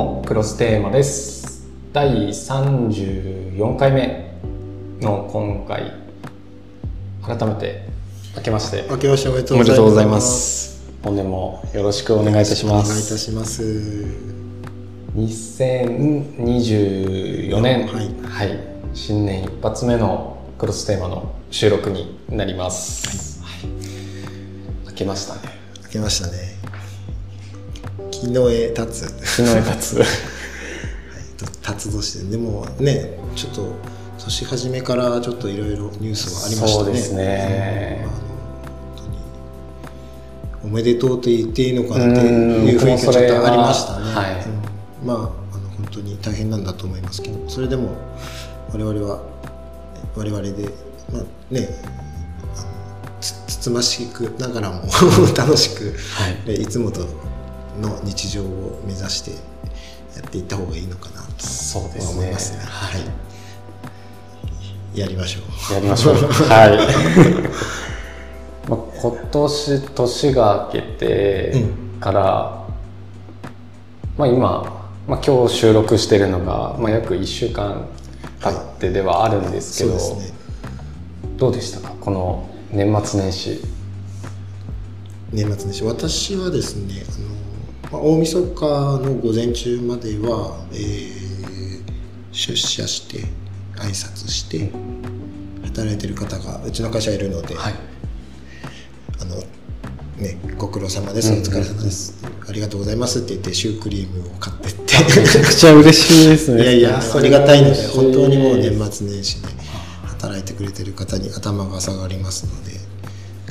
もクロステーマです。第34回目の今回。改めて明けまして。明けましておめでとうございます。す。本年もよろしくお願いいたしまお願いいたすします。2024年。はい。はい、新年一発目のクロステーマの収録になります、はい。明けましたね。明けましたね昨日へ立つ。日の絵立つ。立つとして。でもねちょっと年始めからちょっといろいろニュースがありましたね。そうですね。うん。あの本当に。おめでとうと言っていいのかなってうん。いう雰囲気がちょっとありましたね、ははい。うん。まああの本当に大変なんだと思いますけど。それでも我々は我々でまあねつつつましくながらも 楽しく、はい。でいつもとの日常を目指してやっていった方がいいのかなとそうですね思いますね。はいやりましょう。やりましょう。はい。まあ今年年が明けてから、まあ今、まあ今日収録してるのが、まあ約1週間経ってではあるんですけど、そうですね。どうでしたか？この年末年始。年末年始私はですねあの、まあ、大晦日の午前中までは、えー出社して挨拶して働いてる方がうちの会社いるので、はい。あのねご苦労様ですお疲れ様です、ありがとうございますって言ってシュークリームを買ってってめちゃくちゃ嬉しいです いやいやありがたいので本当にもう年末。末年始ね働いてくれてる方に頭が下がりますので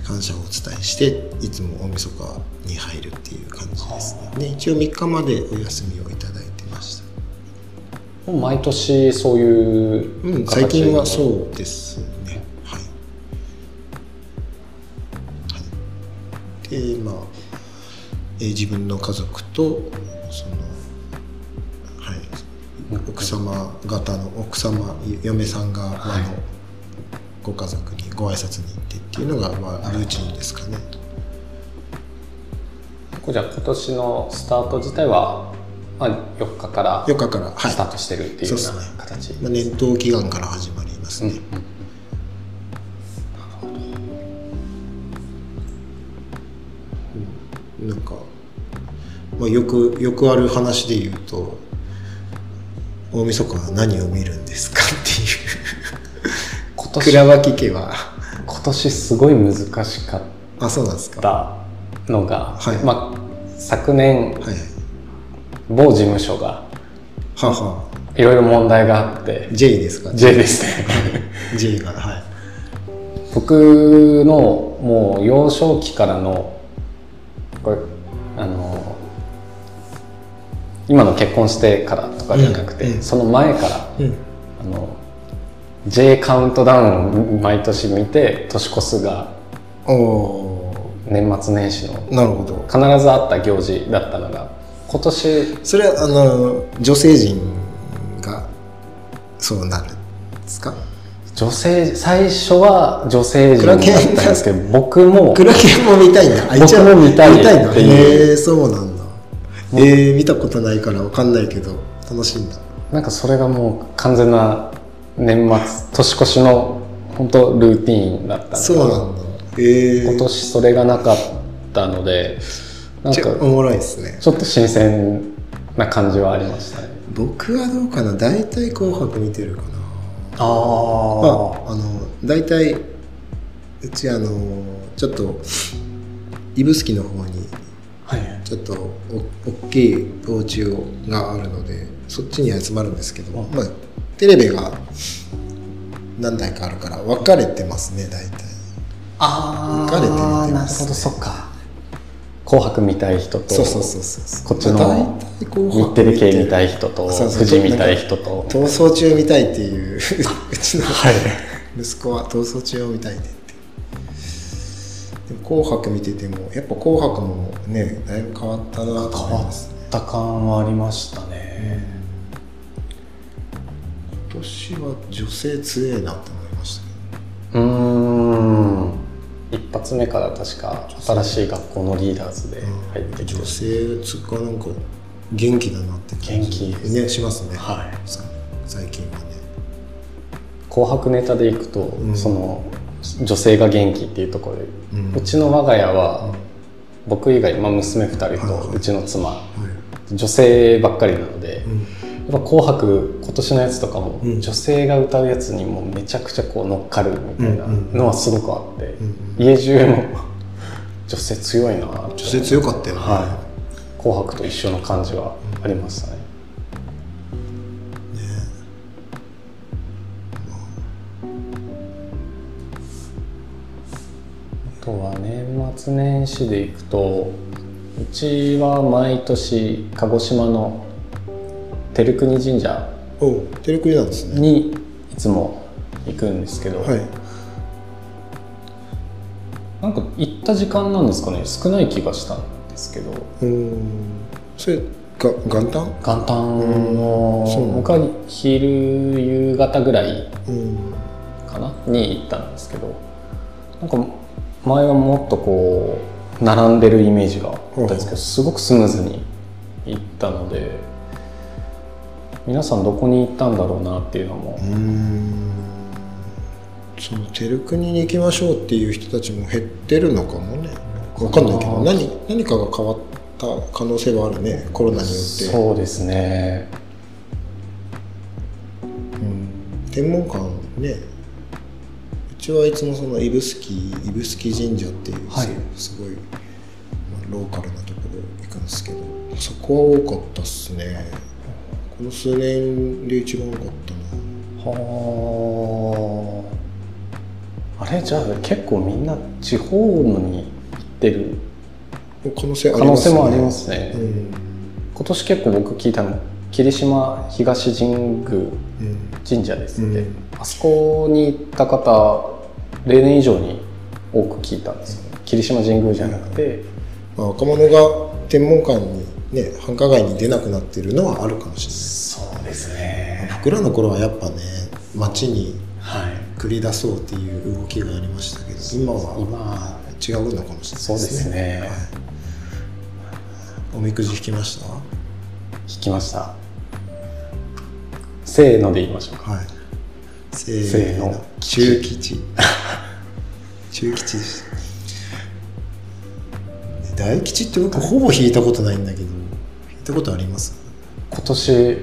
感謝をお伝えしていつも大晦日に入るっていう感じですね。ね一応3日までお休みをいただいてました。毎年そういううん形最近はそうですね。はい、はい、でまあ、えー自分の家族とそのはい奥様方の奥様嫁さん側のはいご家族にご挨拶に行ってっていうのがまあルーチンですかね。じゃあ今年のスタート自体は、まあ、4日から4日からはい。スタートしてるっていうようそうですね。な形。まあ、年頭祈願から始まりますね、なん。か、まあ、よくよくある話で言うと大晦日は何を見るんですかっていう。今年。倉脇家は。今年すごい難しかった。のが、はい。まあ、昨年いはい。某事務所がいろいろ問題があって J ですか？J ですね。J がはい。僕のもう幼少期からのこれあの今の結婚してからとかじゃなくて、うんうん。その前からうん。あの J カウントダウンを毎年見て年越すが年末年始の。ーなるほど。必ずあった行事だったのが今年それはあの女性陣がそうなるんですか？女性最初は女性陣だったんですけど僕もクラゲも見たいんだ。僕も見たい見たいんだっていうへえそうなんだ。えー、見たことないからわかんないけど楽しいんだ。なんかそれがもう完全な年末年越しの本当ルーティーンだったそうなんだ。へえ今年それがなかったのでなんかおもろいですね。ちょっと新鮮な感じはありましたね。僕はどうかな。大体紅白見てるかな。あまああの大体うちあのちょっと指宿の方にはいちょっとお大きいお家をがあるのでそっちに集まるんですけど、まあ、テレビが何台かあるから分かれてますね大体。あ分かれて見てなるますほどそっか。紅白見たい人とそうそうそうそうこっちの日テレ系見たい人と富士見たい人と。逃走中見たいっていううちのはい。息子は逃走中を見たいって言って。でも紅白見ててもやっぱ紅白もねだいぶ変わったなと思いますね。った感はありましたね、今年は女性強えなと思いましたけど。うーん。一発目から確か新しい学校のリーダーズで入ってきて、女性つかなんか元気だなって感じ。元気ねしますね、はい。さ最近はね。紅白ネタでいくと、うん。その女性が元気っていうところで、うん。うちの我が家は、僕以外、まあ、娘2人はいはいとうちの妻、はい。女性ばっかりなので、うんやっぱ紅白今年のやつとかも、うん。女性が歌うやつにもめちゃくちゃこう乗っかるみたいなのはすごくあって、うん家中も 女性強いな女性強かったよね、はい、紅白と一緒の感じはありましたね。あとは年末年始でいくとうちは毎年鹿児島の照国神社おうテレクリなんですね。にいつも行くんですけど、はい。なんか行った時間なんですかね。少ない気がしたんですけど。うんそれが元旦？元旦の僕は昼夕方ぐらいうん。かな？に行ったんですけどなんか前はもっとこう並んでるイメージがあったんですけどすごくスムーズに行ったので皆さんどこに行ったんだろうなっていうのも。うん。そのテレクニに行きましょうっていう人たちも減ってるのかもね。わかんないけど何何かが変わった可能性はあるねコロナによって。そうですね。うん。天文館ね。うちはいつもその指宿指宿神社っていう、はい。すごい、まあ、ローカルなところ行くんですけどそこは多かったっすね。この数年で一番多かったな。はあ。あれ？じゃあ結構みんな地方のに行ってる？可能性あ可能性もありますね、うん。今年結構僕聞いたの。霧島東神宮うん。神社ですって、うん。あそこに行った方例年以上に多く聞いたんですよね霧島神宮じゃなくて、まあ、若者が天文館にね繁華街に出なくなってるのはあるかもしれない。そうですね。僕らの頃はやっぱね街にはい。繰り出そうっていう動きがありましたけど今は今違うのかもしれないそうですね。おみくじ引きました？聞きました。せーので言いましょうか。はい。せーの。中吉。中吉です。大吉って僕ほぼ引いたことないんだけど引いたことあります？今年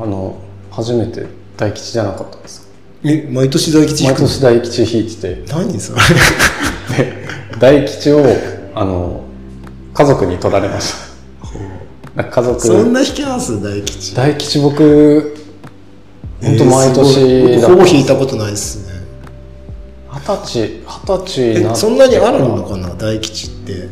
あの初めて大吉じゃなかったですか？え毎年大吉引毎年大吉引いてて。何それ？で大吉をあの家族に取られました。家族。そんな引けます？大吉。大吉僕本当毎年ほぼ引いたことないですね。二十歳二十歳そんなにあるのかな？大吉って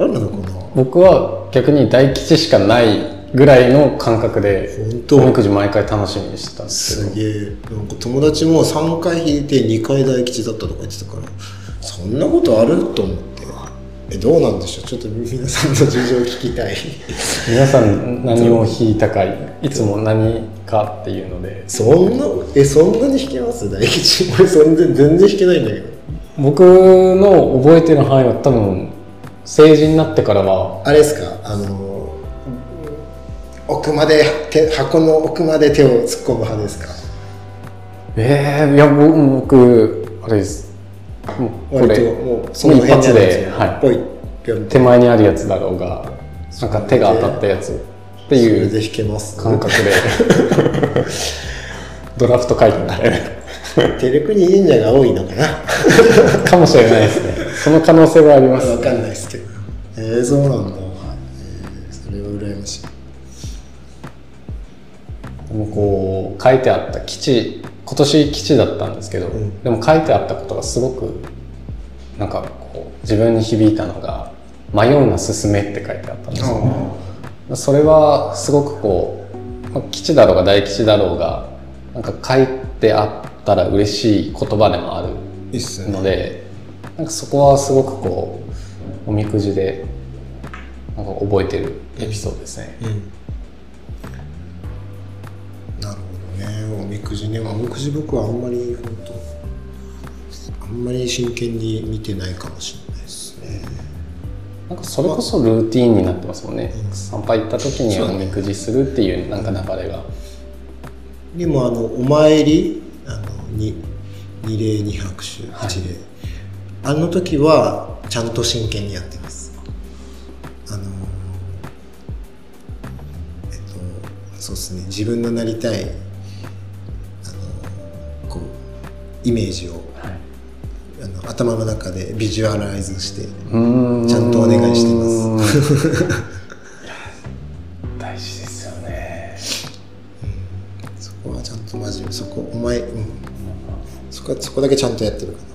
あるのかな？僕は逆に大吉しかないぐらいの感覚でおみくじ毎回楽しみにしてたんですすげえ。なんか友達も3回引いて2回大吉だったとか言ってたからそんなことある？と思って。えどうなんでしょう？ちょっと皆さんの事情聞きたい。皆さん何を引いたかいつも何かっていうので。そんなえそんなに引けます？大吉。俺全全然引けないんだけど。僕の覚えてる範囲は多分成人になってからはあれですか？あの奥まで手箱の奥まで手を突っ込む派ですか？ええいや僕僕あれです。こ割とれもうその一発でははい手前にあるやつだろうがなんか手が当たったやつっていうで引けます感覚で ドラフト会議みたいなテレクニ神社が多いのかな。かもしれないですね。その可能性はあります。わかんないですけど。えー、そうなんだ、えー、それは羨ましい。でもこう書いてあった基地今年基地だったんですけど、ん。でも書いてあったことがすごくなんかこう自分に響いたのが「迷うな進め」って書いてあったんですよ、それはすごくこう、まあ、基地だろうが大吉だろうがなんか書いてあったら嬉しい言葉でもあるのでなんかそこはすごくこうおみくじでなんか覚えてるエピソードですね。うん。なるほどね。おみくじね。おみくじ僕はあんまり本当あんまり真剣に見てないかもしれないですね。なんかそれこそルーティンになってますもんね、うん、参拝行った時におみくじするっていうなんか流れがでもあのお参りあの二二礼二拍手一礼、はい、あの時はちゃんと真剣にやってます。あのえっとそうですね。自分のなりたいあのこうイメージをあの頭の中でビジュアライズしてちゃんとお願いしてます こだけちゃんとやってるかな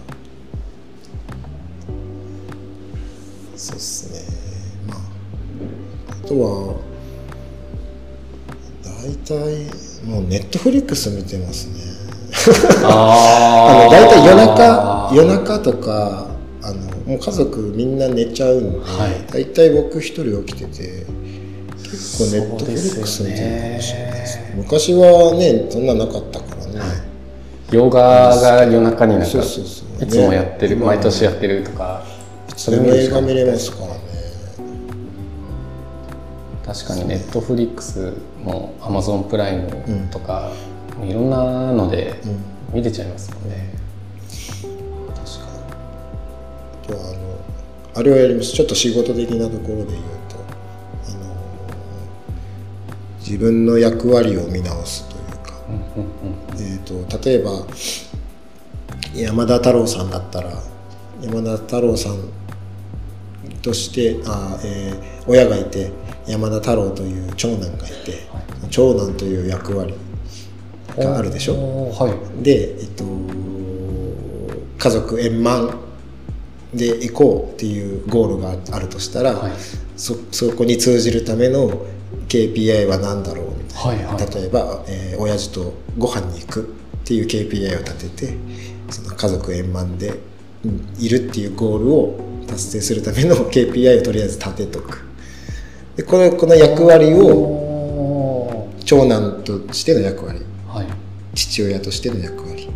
そうっすね。まああとは大体もうネットフリックス見てますね。あ の大体夜中夜中とかあのもう家族みんな寝ちゃうんで、はい、大体僕一人起きてて結構ネットフリックス見てるかもしれないですね。昔はねそんななかったからね、はい、洋画が夜中になんかいつもやってる、ね、毎年やってるとかそれも映画見れますからね。確かにネットフリックスもアマゾンプライムとか、うん。いろんなので見れちゃいますもんね、うん、確かに。とあのあれをやります。ちょっと仕事的なところで言うとあの自分の役割を見直すというか、えーと、例えば山田太郎さんだったら山田太郎さんとしてあ、えー、親がいて山田太郎という長男がいて、長男という役割があるでしょ、はい、で、えっと、家族円満で行こうっていうゴールがあるとしたら、はい、そそこに通じるための KPI は何だろうみたいな、はいはい、例えば、えー、親父とご飯に行くっていう KPI を立ててその家族円満でいるっていうゴールを達成するための KPI をとりあえず立てとく。でこのこの役割を長男としての役割。父親としての役割。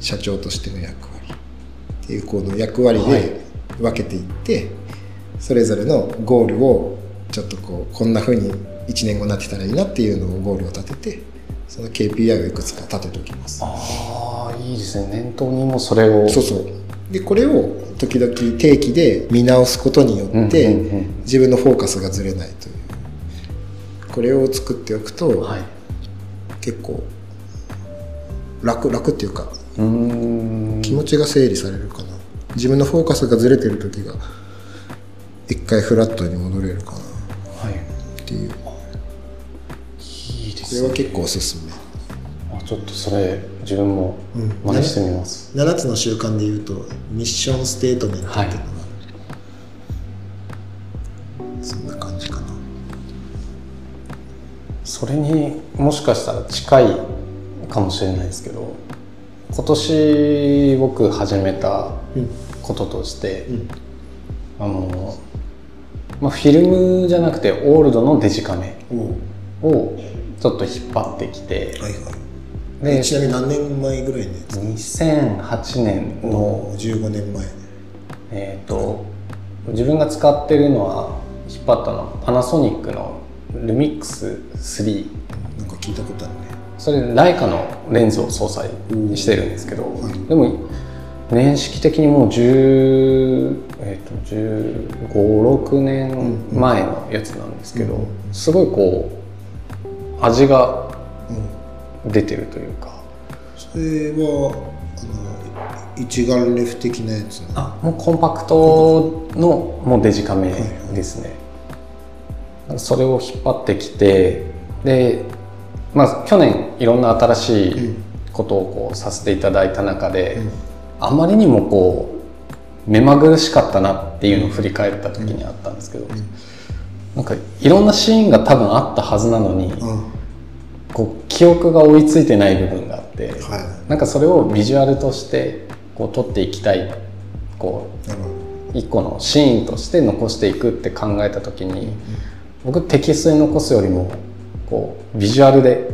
社長としての役割。っていうこの役割で分けていって、はい、それぞれのゴールをちょっとこうこんなふうに1年後になってたらいいなっていうのをゴールを立ててその KPI をいくつか立てておきます。ああいいですね。念頭にもそれを。そうそう。でこれを時々定期で見直すことによって、自分のフォーカスがずれないという。これを作っておくと、はい、結構楽楽っていうか気持ちが整理されるかな。自分のフォーカスがずれてる時が一回フラットに戻れるかな、はい、っていうこれは結構おすすめ。あちょっとそれ自分も真似してみます、うん、7, つの習慣でいうとミッションステートメントっていうのが、はい、そんな感じかな。それにもしかしたら近いかもしれないですけど今年僕始めたこととして、うん、あのまあ、フィルムじゃなくてオールドのデジカメをちょっと引っ張ってきて、はいはい、でちなみに何年前ぐらいのやつ？2008年の。15年前。えっ、ー、と自分が使ってるのは引っ張ったのはパナソニックのルミックス3なんか聞いたことあるね。それライカのレンズを搭載してるんですけど、はい、でも年式的にもう10、えー、と1 5 6年前のやつなんですけど、うん、すごいこう味が出てるというか、それはあの一眼レフ的なやつあもうコンパクトのもうデジカメですね、はい、それを引っ張ってきてでまあ、去年いろんな新しいことをこうさせていただいた中で、あまりにもこう目まぐるしかったなっていうのを振り返った時にあったんですけど、なんかいろんなシーンが多分あったはずなのに、こう記憶が追いついてない部分があって、なんかそれをビジュアルとしてこう撮っていきたいこう一個のシーンとして残していくって考えた時に、僕テキストに残すよりもこうビジュアルで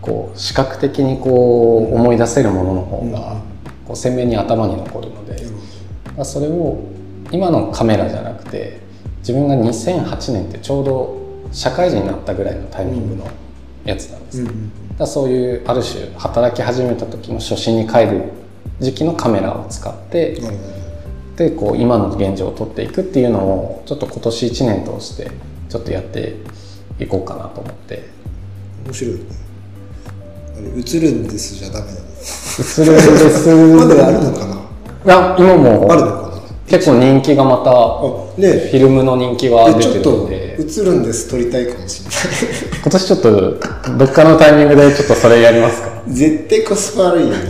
こう視覚的にこう思い出せるものの方がこう鮮明に頭に残るのでそれを今のカメラじゃなくて自分が2008年ってちょうど社会人になったぐらいのタイミングのやつなんです、うん、だそういうある種働き始めた時の初心に帰る時期のカメラを使って、うん、でこう今の現状を撮っていくっていうのをちょっと今年1年通してちょっとやっていこうかなと思って。面白いね。映るんですじゃダメなの？映るんです。まだあるのかな？いや今も。あるの結構人気がまた、ね、フィルムの人気が出てるんで。映るんです撮りたいかもしれない。今年ちょっとどっかのタイミングでちょっとそれやりますか？絶対コスパ悪いよね。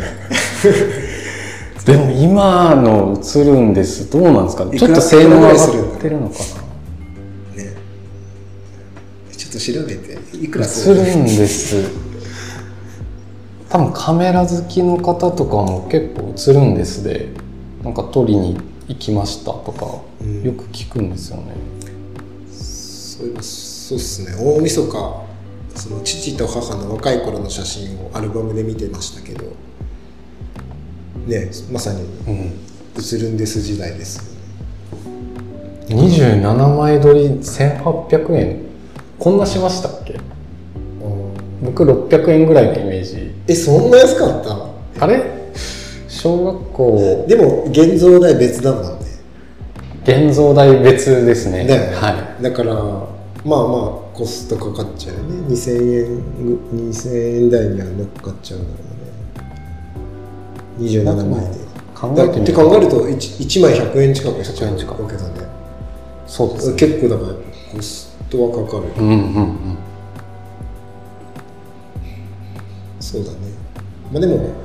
でも今の映るんです。どうなんですか？ちょっと性能が上がってるのかな？ね。ちょっと調べて。いくら映るんです。多分カメラ好きの方とかも結構映るんですで。なんか撮りに行きましたとか、よく聞くんですよね。そういえばそうっすね。大晦日その父と母の若い頃の写真をアルバムで見てましたけどねまさに映るんです時代です。よね、27枚撮り1800円？こんなしましたっけ？僕600円ぐらいのイメージ。えそんな安かったあれ？小学校。でも現像代別だもんね。現像代別ですね。ね、はい、だからまあまあコストかかっちゃうよね。2000円2000円台には乗っかっちゃうだろうね。27枚で。考えてみって考えると 1, 1枚100円近くしちゃうわけだね。そうです、ね、結構だからコストはかかるうんうんうん。そうだね。まあでも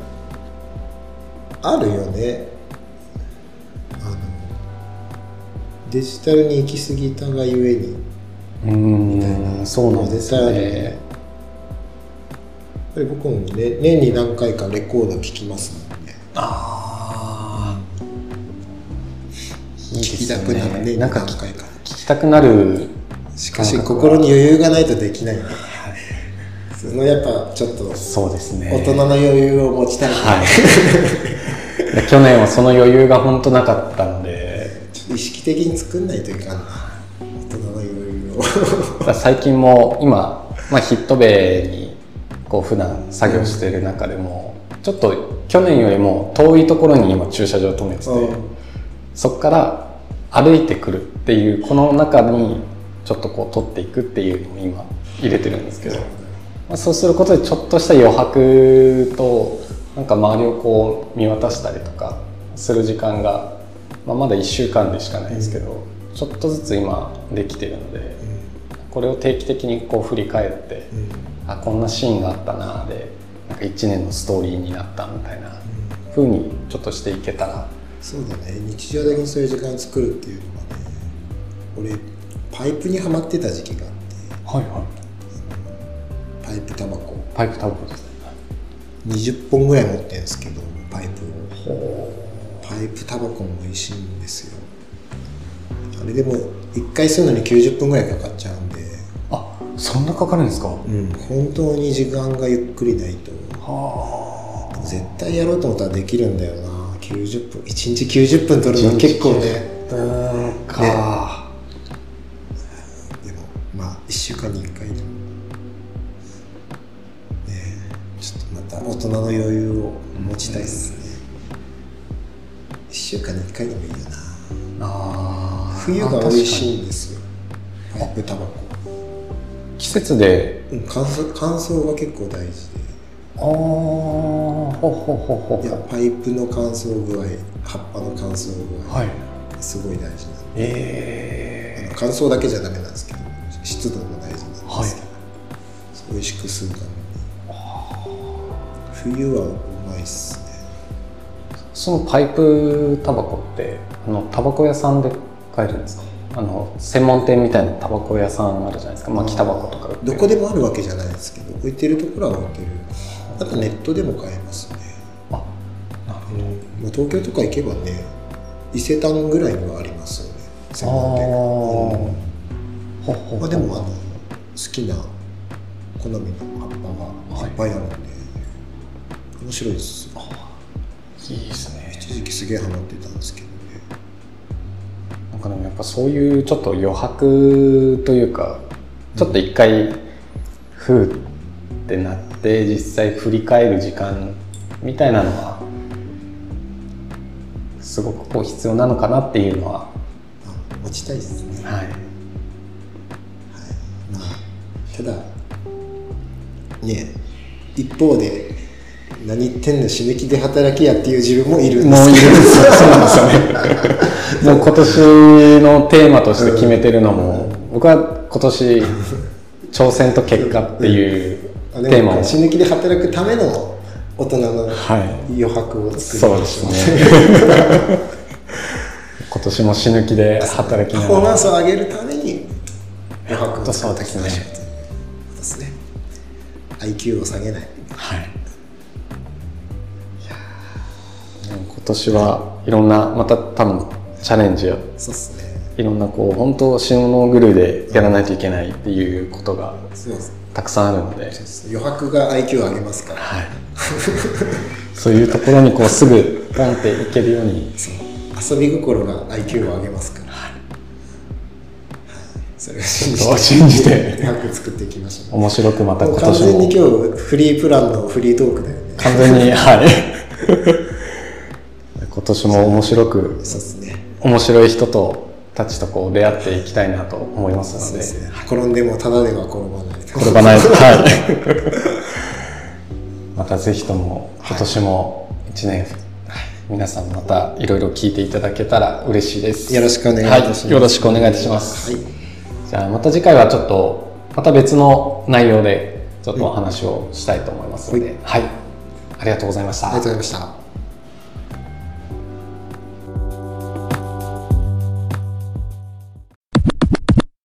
あるよね。あのデジタルに行き過ぎたがゆえに。みたいなそうなんですね。やっぱり僕も、ね、年に何回かレコード聴きますもんね。ああ聞きたくなるね。なんか。聞きたくなる。しかし心に余裕がないとできない。ねそのやっぱちょっとそうですね。大人の余裕を持ちたい、はい 去年はその余裕が本当なかったんで。意識的に作んないといかんな。大人の余裕を。最近も今、まあ、ヒットベイにこう普段作業してる中でも、ちょっと去年よりも遠いところに今駐車場止めてて、そこから歩いてくるっていうこの中にちょっとこう取っていくっていうのを今入れてるんですけど、まあ、そうすることでちょっとした余白となんか周りをこう見渡したりとかする時間が、まあ、まだ1週間でしかないですけど、うん、ちょっとずつ今できてるので、うん、これを定期的にこう振り返って、うん、あこんなシーンがあったなでなんか1年のストーリーになったみたいなふうにちょっとしていけたら。そうだね。日常的にそういう時間を作るっていうのはね俺パイプにはまってた時期があって。はいはい。パイプタバコ。パイプタバコです20本ぐらい持ってるんですけどパイプを。パイプタバコも美味しいんですよ。あれでも1回吸うのに90分ぐらいかかっちゃうんで。あそんなかかるんですか？うん本当に時間がゆっくりないと。はあ。絶対やろうと思ったらできるんだよな。90分1日90分取るの結構ね。うんか、ね、でもまあ1週間に1回でも大人の余裕を持ちたいですね、1週間に1回でもいいよな。あ冬が美味しいんですよ。パイプタバコ。季節で、うん、乾燥乾燥が結構大事で。ああほほほほいやパイプの乾燥具合葉っぱの乾燥具合、はい、すごい大事なんで、えー、乾燥だけじゃダメなんですけど湿度も大事なんですけど、はい、美味しく吸うために冬はうまいっすね。そのパイプタバコってあのタバコ屋さんで買えるんですか？あの専門店みたいなタバコ屋さんあるじゃないですか？巻きタバコとかどこでもあるわけじゃないですけど置いてるところは置いてる。あとネットでも買えますね。あなるほど、まあ、東京とか行けばね伊勢丹ぐらいにはありますよね。専門店が、うん、まあ、でもあの好きな好みの葉っぱがい。っぱいあるんで、はい面白いですいいですね。一時期すげえハマってたんですけどねなかでもやっぱそういうちょっと余白というかちょっと一回ふうってなって実際振り返る時間みたいなのはすごくこう必要なのかなっていうのは持ちたいですね。はい、はい。まあ、ただね一方で何言ってんの締め切りで働きやっていう自分もいるんです。もういるんですよ。そうなんですよね。もう今年のテーマとして決めてるのも、僕は今年挑戦と結果っていうテーマを、も死ぬ気で働くための大人のはい。余白を作そうりですね。今年も死ぬ気で働きパながら。フォーマンスを上げるために余白をそう作ってですねいきましょうということですね。IQ を下げない。はい年はいろんなまた多分チャレンジをそうっすね。いろんなこう本当塩のグルーでやらないといけないっていうことがたくさんあるので、余白が IQ を上げますから。はい、そういうところにこうすぐポンっていけるように。遊び心が IQ を上げますから、はい、それを信じて。信じて。余白作っていきましょう。面白くまた今年も。完全に今日フリープランのフリートークだよね。完全にはい 今年も面白くそうですね。面白い人とたちとこう出会っていきたいなと思いますので。そうですね。転んでもただでは転ばない。転ばない。はい。またぜひとも今年も1年、皆さんまたいろいろ聞いていただけたら嬉しいです。よろしくお願いいたします。はい、よろしくお願いいたします、はい。じゃあまた次回はちょっとまた別の内容でちょっとお話をしたいと思いますので、はい、ありがとうございました。ありがとうございました